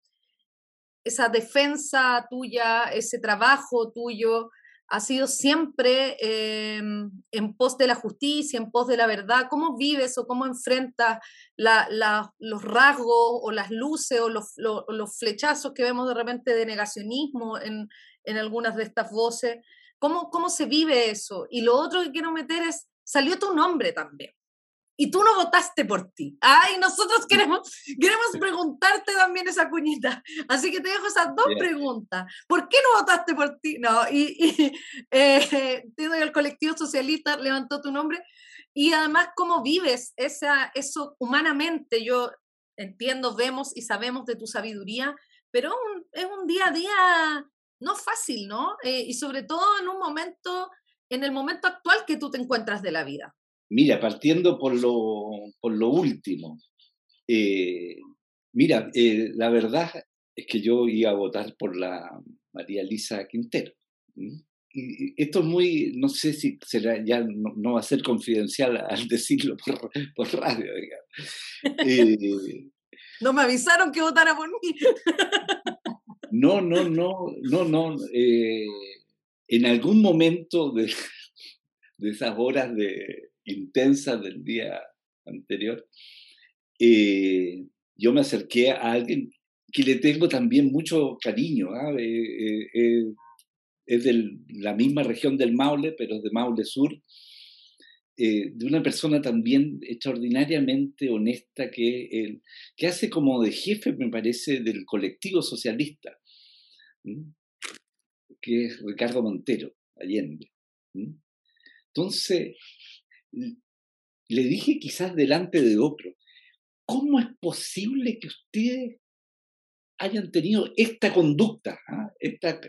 esa defensa tuya, ese trabajo tuyo, ha sido siempre em, en pos de la justicia, en pos de la verdad. ¿Cómo vives o cómo enfrentas los rasgos o las luces o los, flechazos que vemos de repente de negacionismo en, algunas de estas voces? ¿Cómo, ¿Cómo se vive eso? Y lo otro que quiero meter es, salió tu nombre también y tú no votaste por ti. Ay, nosotros mm. queremos, queremos preguntarte también esa cuñita. Así que te dejo esas dos preguntas. ¿Por qué no votaste por ti? No, y, y <laughs> eh, el colectivo socialista levantó tu nombre. Y además, ¿cómo vives esa, eso humanamente? Yo entiendo, vemos y sabemos de tu sabiduría, pero es un día a día no fácil, ¿no? Eh, y sobre todo en un momento, en el momento actual que tú te encuentras de la vida. Mira, partiendo por lo, por lo último, eh, mira, eh, la verdad es que yo iba a votar por la María Elisa Quintero. Y esto es muy, no sé si será, ya no, va a ser confidencial <laughs> al decirlo por, por radio, digamos. Eh, no me avisaron que votara por mí. no, no, no, no, no. en algún momento de, de esas horas de, intensa del día anterior, eh, yo me acerqué a alguien que le tengo también mucho cariño. ¿ah? Eh, eh, es de la misma región del Maule, pero de Maule Sur, de una persona también extraordinariamente honesta que, que hace como de jefe, me parece, del colectivo socialista que es Ricardo Montero, Allende. Entonces, le dije quizás delante de otro, ¿cómo es posible que ustedes hayan tenido esta conducta, ¿ah? esta,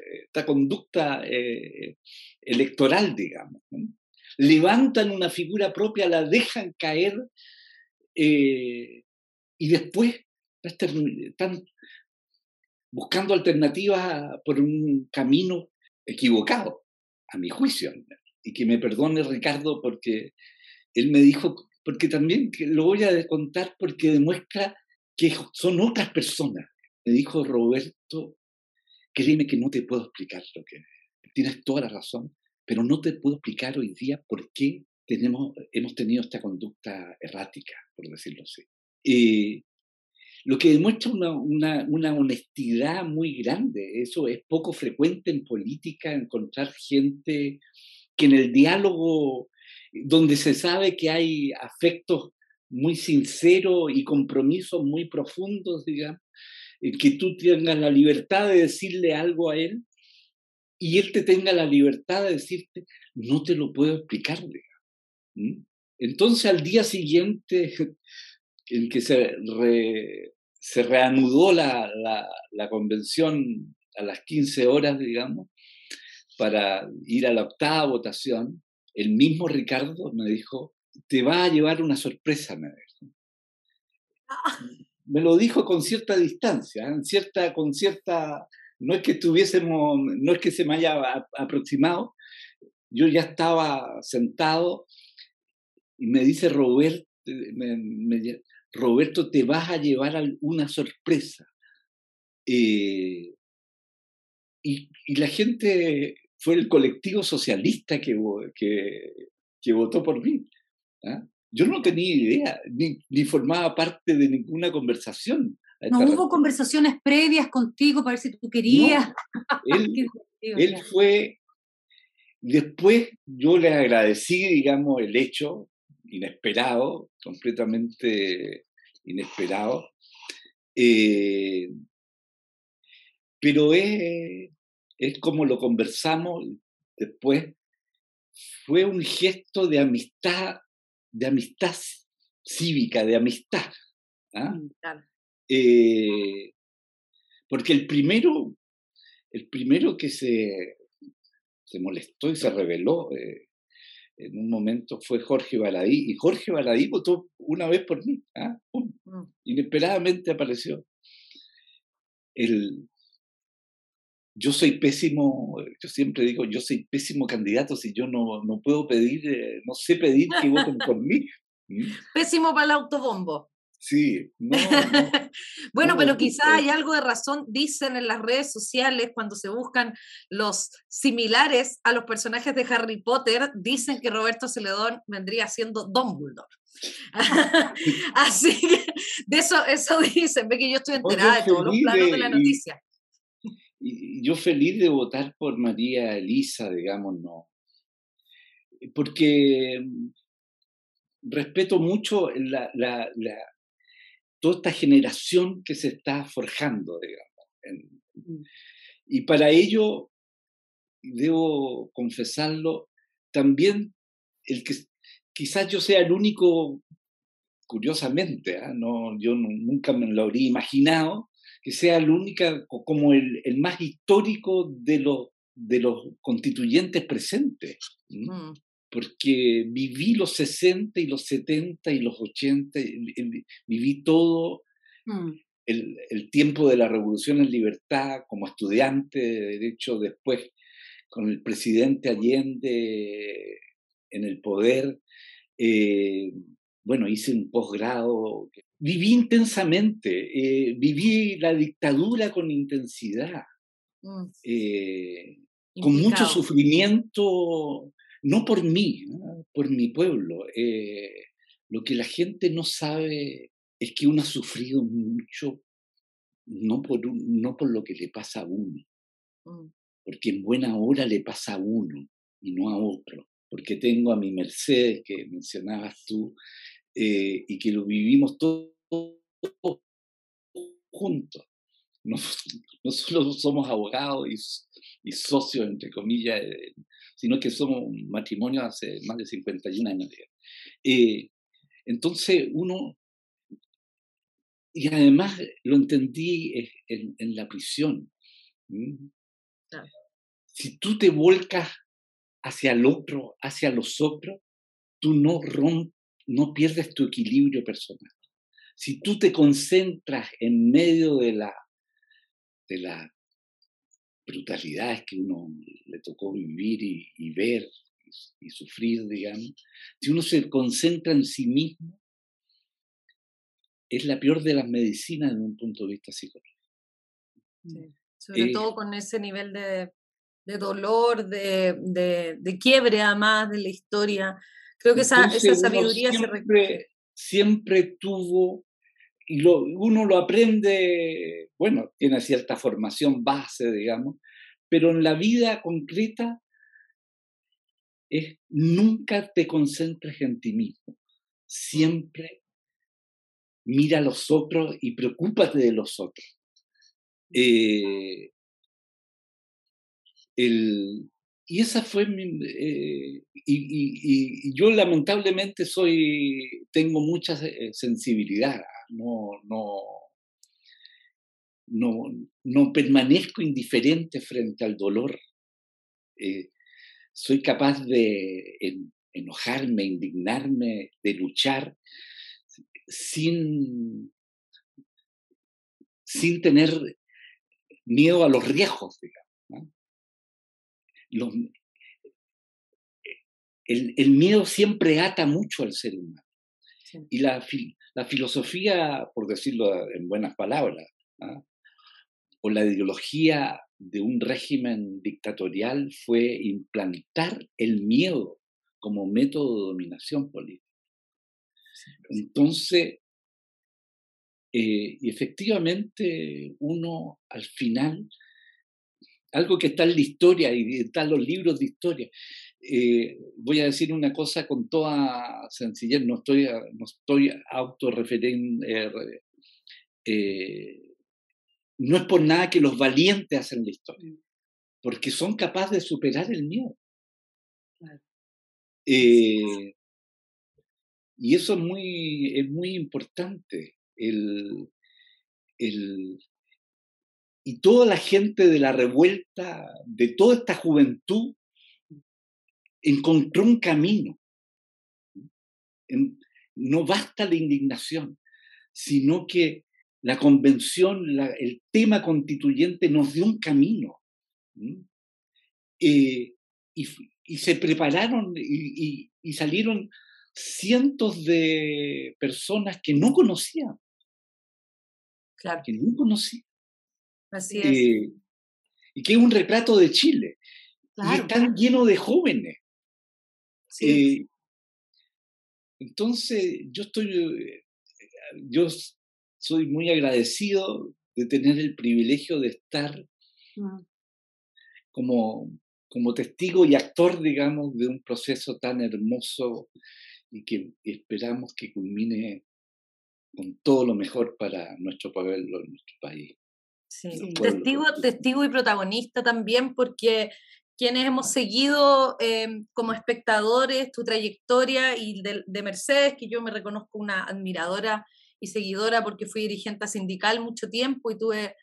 conducta eh, electoral, digamos? Levantan una figura propia, la dejan caer eh, y después están buscando alternativas por un camino equivocado, a mi juicio. Y que me perdone Ricardo porque él me dijo, porque también lo voy a contar porque demuestra que son otras personas. Me dijo Roberto, créeme que no te puedo explicar lo que tienes toda la razón, pero no te puedo explicar hoy día por qué tenemos, hemos tenido esta conducta errática, por decirlo así. Eh, lo que demuestra una, una, honestidad muy grande. Eso es poco frecuente en política, encontrar gente que en el diálogo, donde se sabe que hay afectos muy sinceros y compromisos muy profundos, digamos, que tú tengas la libertad de decirle algo a él y él te tenga la libertad de decirte, no te lo puedo explicar, digamos. Entonces al día siguiente, <laughs> en que se se reanudó la, la, convención a las 15 horas, digamos, para ir a la octava votación, el mismo Ricardo me dijo, te va a llevar una sorpresa, me dijo. Ah. Me lo dijo con cierta distancia, cierta, con cierta, no es que estuviésemos, no es que se me haya aproximado, yo ya estaba sentado y me dice Robert, me, Roberto, te vas a llevar una sorpresa. Eh, y, la gente fue el colectivo socialista que, que, votó por mí. ¿ah? Yo no tenía idea, ni, formaba parte de ninguna conversación. No hubo conversaciones previas contigo para ver si tú querías. él, <laughs> fue, después yo le agradecí, digamos, el hecho inesperado, completamente inesperado. Eh, pero es, es como lo conversamos después, fue un gesto de amistad, de amistad cívica, de amistad. ¿ah? Eh, porque el primero, el primero que se, se molestó y se rebeló eh, en un momento fue Jorge Baladí, y Jorge Baladí votó una vez por mí, ¿ah? mm. inesperadamente apareció. El, yo soy pésimo, yo siempre digo, yo soy pésimo candidato si yo no, no puedo pedir, eh, no sé pedir que voten <laughs> por mí. Pésimo para el autobombo. Sí, <laughs> bueno, pero quizá hay algo de razón, dicen en las redes sociales cuando se buscan los similares a los personajes de Harry Potter, dicen que Roberto Celedón vendría siendo Dumbledore. <laughs> Así que de eso, eso dicen, ve que yo estoy enterada de todos los planos de la noticia. Y, yo feliz de votar por María Elisa, digamos, no. Porque mm, respeto mucho la, toda esta generación que se está forjando, digamos. Mm. y para ello, debo confesarlo, también el que quizás yo sea el único, curiosamente, ¿ah? no, yo nunca me lo habría imaginado, que sea el único, como el, el, más histórico de los, de los constituyentes presentes porque viví los 60 y los 70 y los 80, viví todo mm. el, tiempo de la revolución en libertad como estudiante de derecho, después con el presidente Allende en el poder. Eh, bueno, hice un posgrado. Viví intensamente, eh, viví la dictadura con intensidad, mm. eh, con mucho sufrimiento no por mí, por mi pueblo. Eh, lo que la gente no sabe es que uno ha sufrido mucho, no por, no por lo que le pasa a uno, mm. porque en buena hora le pasa a uno y no a otro, porque tengo a mi Mercedes que mencionabas tú eh, y que lo vivimos todos juntos. <laughs> No, solo somos abogados y socios, entre comillas, sino que somos un matrimonio hace más de 51 años. Eh, entonces uno, y además lo entendí en, la prisión. Si tú te volcas hacia el otro, hacia los otros, tú no, no pierdes tu equilibrio personal. Si tú te concentras en medio de la, de la brutalidades que uno le tocó vivir y, ver y, sufrir, digamos, si uno se concentra en sí mismo, es la peor de las medicinas desde un punto de vista psicológico. Sobre eh todo con ese nivel de, dolor, de, de, quiebre además de la historia. Creo que esa, esa sabiduría siempre, siempre tuvo y lo, uno lo aprende, bueno, tiene cierta formación base, digamos, pero en la vida concreta es nunca te concentres en ti mismo, siempre mira a los otros y preocúpate de los otros. Eh, y esa fue mi, eh, y, yo lamentablemente soy, tengo mucha eh, sensibilidad no, no, no, no permanezco indiferente frente al dolor. Eh, soy capaz de enojarme, indignarme, de luchar sin, sin tener miedo a los riesgos, el, el, miedo siempre ata mucho al ser humano. Y la, la filosofía, por decirlo en buenas palabras, ¿ah? o la ideología de un régimen dictatorial fue implantar el miedo como método de dominación política. Entonces, eh, y efectivamente uno al final, algo que está en la historia y están los libros de historia, eh, voy a decir una cosa con toda sencillez, no estoy, no estoy eh, eh, no es por nada que los valientes hacen la historia, porque son capaces de superar el miedo. y eso es muy, es muy importante. El, el, y toda la gente de la revuelta, de toda esta juventud, encontró un camino. No basta la indignación, sino que la convención, el tema constituyente nos dio un camino. Eh, y, se prepararon y, salieron cientos de personas que no conocían. Claro. Que no conocían. Así es. Eh, y que es un retrato de Chile. Y están llenos de jóvenes. Eh, entonces, yo estoy, eh, yo soy muy agradecido de tener el privilegio de estar mm. como, como testigo y actor, digamos, de un proceso tan hermoso y que esperamos que culmine con todo lo mejor para nuestro pueblo, nuestro país. Sí, testigo, testigo y protagonista también, porque quienes hemos seguido em, como espectadores tu trayectoria y de, Mercedes, que yo me reconozco una admiradora y seguidora porque fui dirigente sindical mucho tiempo y tuve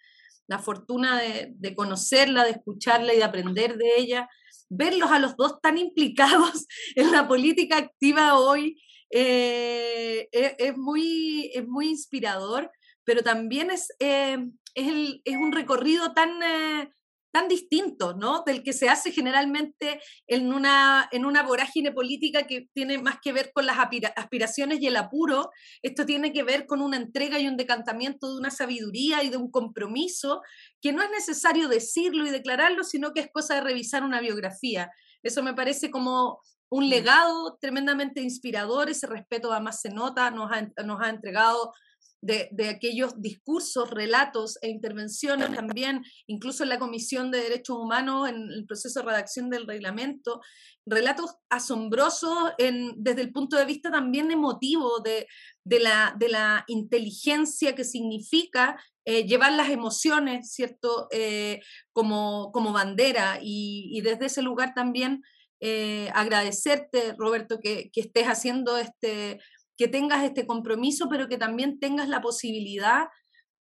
la fortuna de, conocerla, de escucharla y de aprender de ella, verlos a los dos tan implicados <laughs> en la política activa hoy eh, e, es, muy, es muy inspirador, pero también es, em, es, es un recorrido tan eh, tan distinto, ¿no? Del que se hace generalmente en una, en una vorágine política que tiene más que ver con las aspiraciones y el apuro. Esto tiene que ver con una entrega y un decantamiento de una sabiduría y de un compromiso que no es necesario decirlo y declararlo, sino que es cosa de revisar una biografía. Eso me parece como un mm. legado tremendamente inspirador, ese respeto además se nota, nos nos ha entregado de, aquellos discursos, relatos e intervenciones también, incluso en la Comisión de Derechos Humanos, en el proceso de redacción del reglamento, relatos asombrosos desde el punto de vista también emotivo de, la, de la inteligencia que significa eh, llevar las emociones, ¿cierto? Eh, como, como bandera y, desde ese lugar también eh, agradecerte, Roberto, que, que, estés haciendo este, que tengas este compromiso, pero que también tengas la posibilidad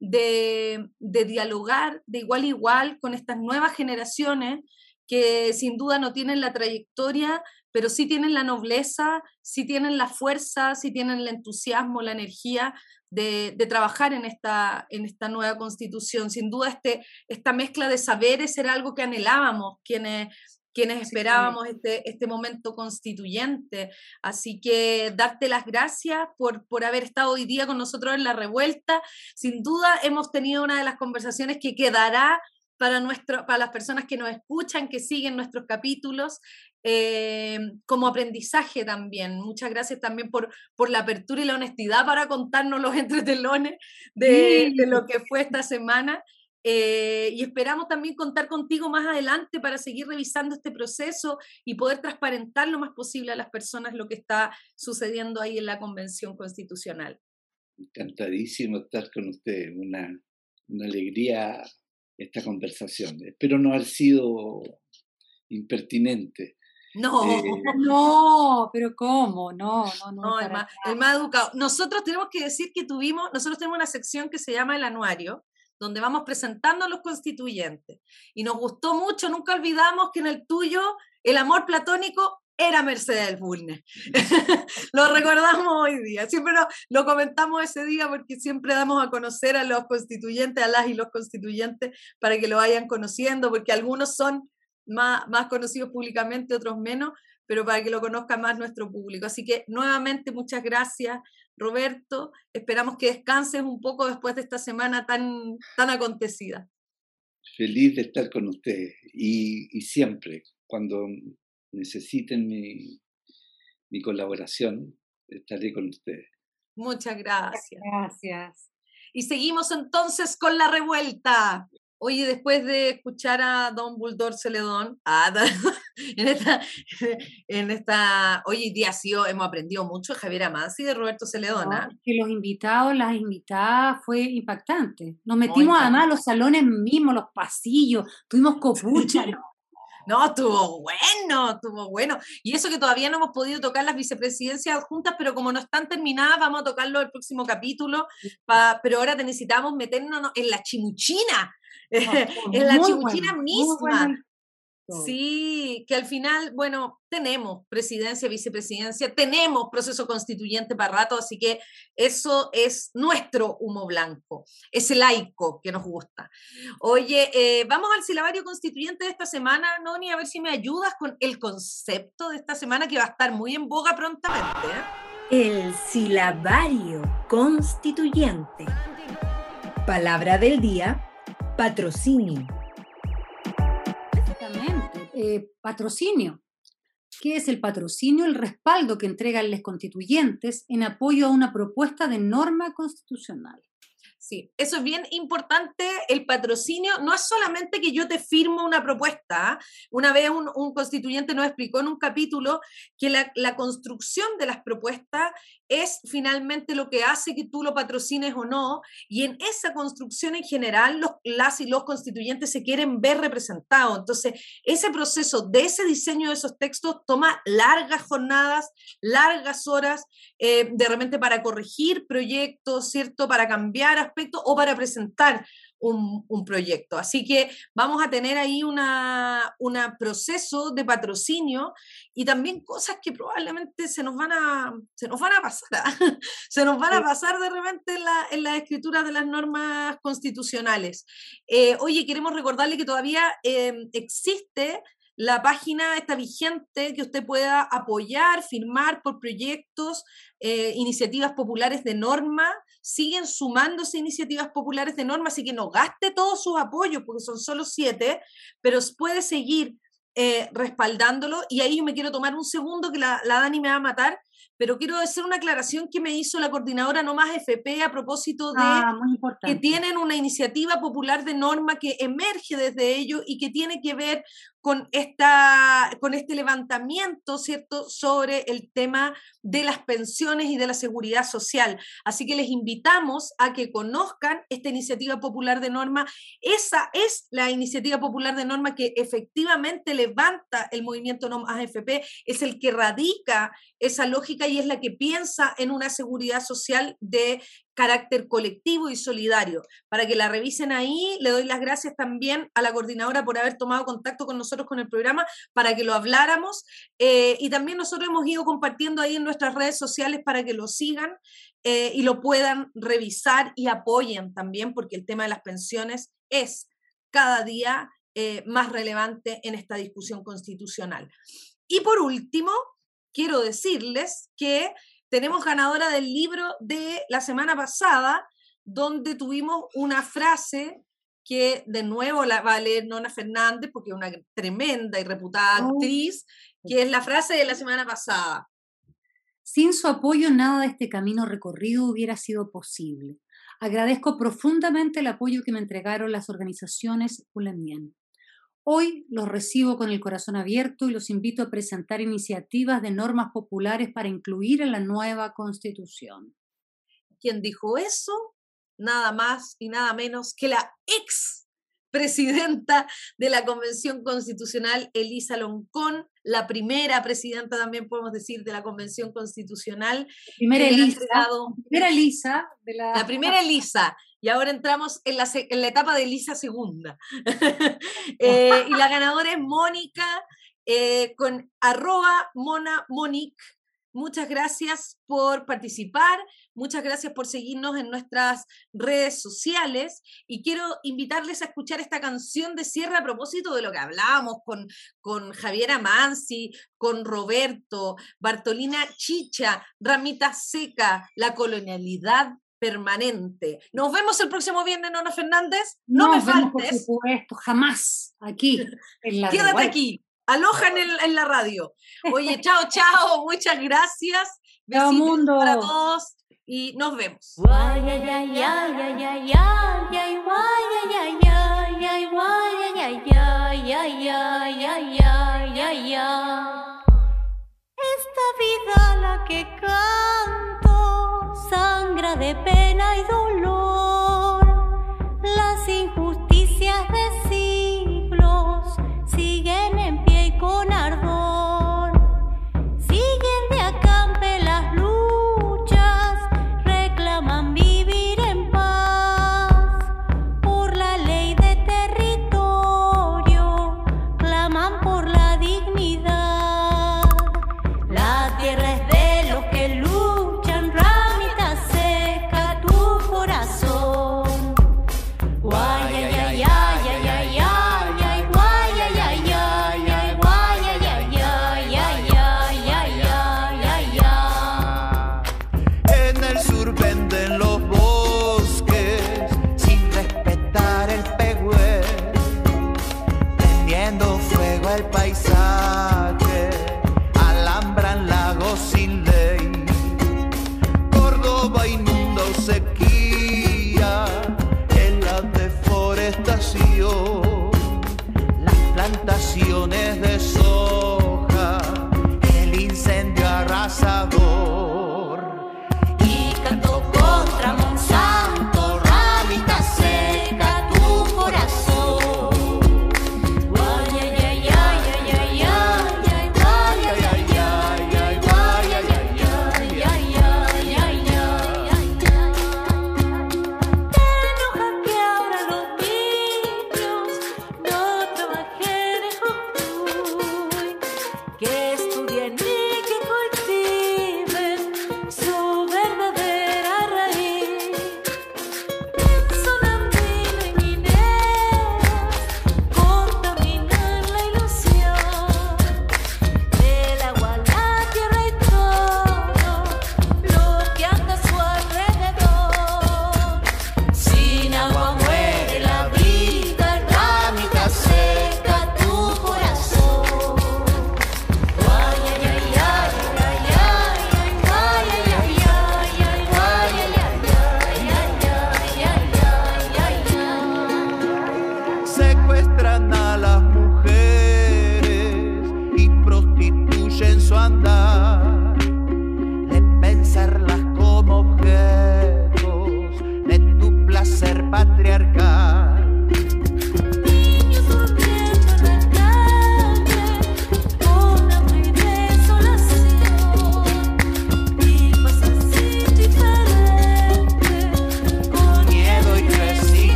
de, de dialogar de igual a igual con estas nuevas generaciones que sin duda no tienen la trayectoria, pero sí tienen la nobleza, sí tienen la fuerza, sí tienen el entusiasmo, la energía de, trabajar en esta, en esta nueva constitución. Sin duda, este, esta mezcla de saberes era algo que anhelábamos quienes, quienes esperábamos este, este momento constituyente. Así que darte las gracias por, por haber estado hoy día con nosotros en la revuelta. Sin duda hemos tenido una de las conversaciones que quedará para, nuestro, para las personas que nos escuchan, que siguen nuestros capítulos, eh, como aprendizaje también. Muchas gracias también por, por la apertura y la honestidad para contarnos los <laughs> entretelones de, de lo que fue esta semana. Eh, y esperamos también contar contigo más adelante para seguir revisando este proceso y poder transparentar lo más posible a las personas lo que está sucediendo ahí en la Convención Constitucional. Encantadísimo estar con usted, una, una alegría esta conversación. Espero no haber sido impertinente. No, eh, <laughs> no, pero ¿cómo? No, no, no. no el, más, el, más, educado. Nosotros tenemos que decir que tuvimos, nosotros tenemos una sección que se llama el anuario, donde vamos presentando a los constituyentes. Y nos gustó mucho, nunca olvidamos que en el tuyo el amor platónico era Mercedes Bulnes. <laughs> lo recordamos hoy día, siempre lo, comentamos ese día porque siempre damos a conocer a los constituyentes, a las y los constituyentes, para que lo vayan conociendo, porque algunos son más, más conocidos públicamente, otros menos, pero para que lo conozca más nuestro público. Así que nuevamente muchas gracias, Roberto. Esperamos que descanses un poco después de esta semana tan, tan acontecida. Feliz de estar con ustedes y, y siempre, cuando necesiten mi, mi colaboración, estaré con ustedes. Muchas gracias. Gracias. Y seguimos entonces con la revuelta. Oye, después de escuchar a Don Buldor Celedón, ah, <laughs> en esta, en esta, hoy día sí hemos aprendido mucho de Javier Amansi y de Roberto Celedón. ¿ah? que los invitados, las invitadas, fue impactante. Nos metimos además a los salones mismos, los pasillos, tuvimos <laughs> copucha, No, estuvo bueno, estuvo bueno. Y eso que todavía no hemos podido tocar las vicepresidencias juntas, pero como no están terminadas, vamos a tocarlo el próximo capítulo. pero ahora necesitamos meternos en la chimuchina, <laughs> en la chimuchina misma. Sí, que al final, bueno, tenemos presidencia, vicepresidencia, tenemos proceso constituyente para rato, así que eso es nuestro humo blanco, es el laico que nos gusta. Oye, eh, vamos al silabario constituyente de esta semana, Noni, a ver si me ayudas con el concepto de esta semana que va a estar muy en boga prontamente. ¿eh? El silabario constituyente. Palabra del día, patrocinio. Eh, patrocinio. ¿Qué es el patrocinio? El respaldo que entregan los constituyentes en apoyo a una propuesta de norma constitucional. Sí, eso es bien importante. El patrocinio no es solamente que yo te firmo una propuesta. ¿ah? Una vez un, constituyente nos explicó en un capítulo que la, la, construcción de las propuestas es finalmente lo que hace que tú lo patrocines o no. Y en esa construcción en general, los, las y los constituyentes se quieren ver representados. Entonces, ese proceso de ese diseño de esos textos toma largas jornadas, largas horas, eh, de repente para corregir proyectos, ¿cierto? Para cambiar aspectos o para presentar un, proyecto. Así que vamos a tener ahí un una proceso de patrocinio y también cosas que probablemente se nos van a, se nos van a pasar, <laughs> se nos van a pasar de repente en la, en la escritura de las normas constitucionales. Eh, oye, queremos recordarle que todavía em, existe la página está vigente, que usted pueda apoyar, firmar por proyectos, eh, iniciativas populares de norma. Siguen sumándose iniciativas populares de norma, así que no gaste todos sus apoyos, porque son solo siete, pero puede seguir eh, respaldándolo. Y ahí me quiero tomar un segundo que la, la Dani me va a matar, pero quiero hacer una aclaración que me hizo la coordinadora No Más FP a propósito de Ah, que tienen una iniciativa popular de norma que emerge desde ello y que tiene que ver con, esta, con este levantamiento, ¿cierto?, sobre el tema de las pensiones y de la seguridad social. Así que les invitamos a que conozcan esta iniciativa popular de norma. Esa es la iniciativa popular de norma que efectivamente levanta el movimiento No Más AFP, es el que radica esa lógica y es la que piensa en una seguridad social de carácter colectivo y solidario. Para que la revisen ahí, le doy las gracias también a la coordinadora por haber tomado contacto con nosotros con el programa para que lo habláramos. eh, y también nosotros hemos ido compartiendo ahí en nuestras redes sociales para que lo sigan eh, y lo puedan revisar y apoyen también, porque el tema de las pensiones es cada día eh, más relevante en esta discusión constitucional. Y por último, quiero decirles que tenemos ganadora del libro de la semana pasada, donde tuvimos una frase que de nuevo la va a leer Nona Fernández, porque es una tremenda y reputada Oh. actriz, que es la frase de la semana pasada. Sin su apoyo, nada de este camino recorrido hubiera sido posible. Agradezco profundamente el apoyo que me entregaron las organizaciones Ulemien. Hoy los recibo con el corazón abierto y los invito a presentar iniciativas de normas populares para incluir en la nueva constitución. Quien dijo eso, nada más y nada menos que la ex presidenta de la Convención Constitucional, Elisa Loncón, la primera presidenta también podemos decir de la Convención Constitucional. Primera Elisa, primera Elisa La primera Elisa, y ahora entramos en la, en la etapa de Elisa segunda. <laughs> Eh, y la ganadora es Mónica, eh, con arroba Mona Monic. Muchas gracias por participar, muchas gracias por seguirnos en nuestras redes sociales y quiero invitarles a escuchar esta canción de cierre a propósito de lo que hablábamos con, con Javiera Mansi, con Roberto, Bartolina Chicha, Ramita Seca, la colonialidad permanente. Nos vemos el próximo viernes, Nona Fernández. No Nos me vemos, por faltes. supuesto, jamás aquí <laughs> en la Quédate aquí. Aloja en, el- en la radio. Oye, chao, <laughs> chao. Muchas gracias. Chao, Besitos mundo. para todos y nos vemos. De pena y dolor. el paisaje.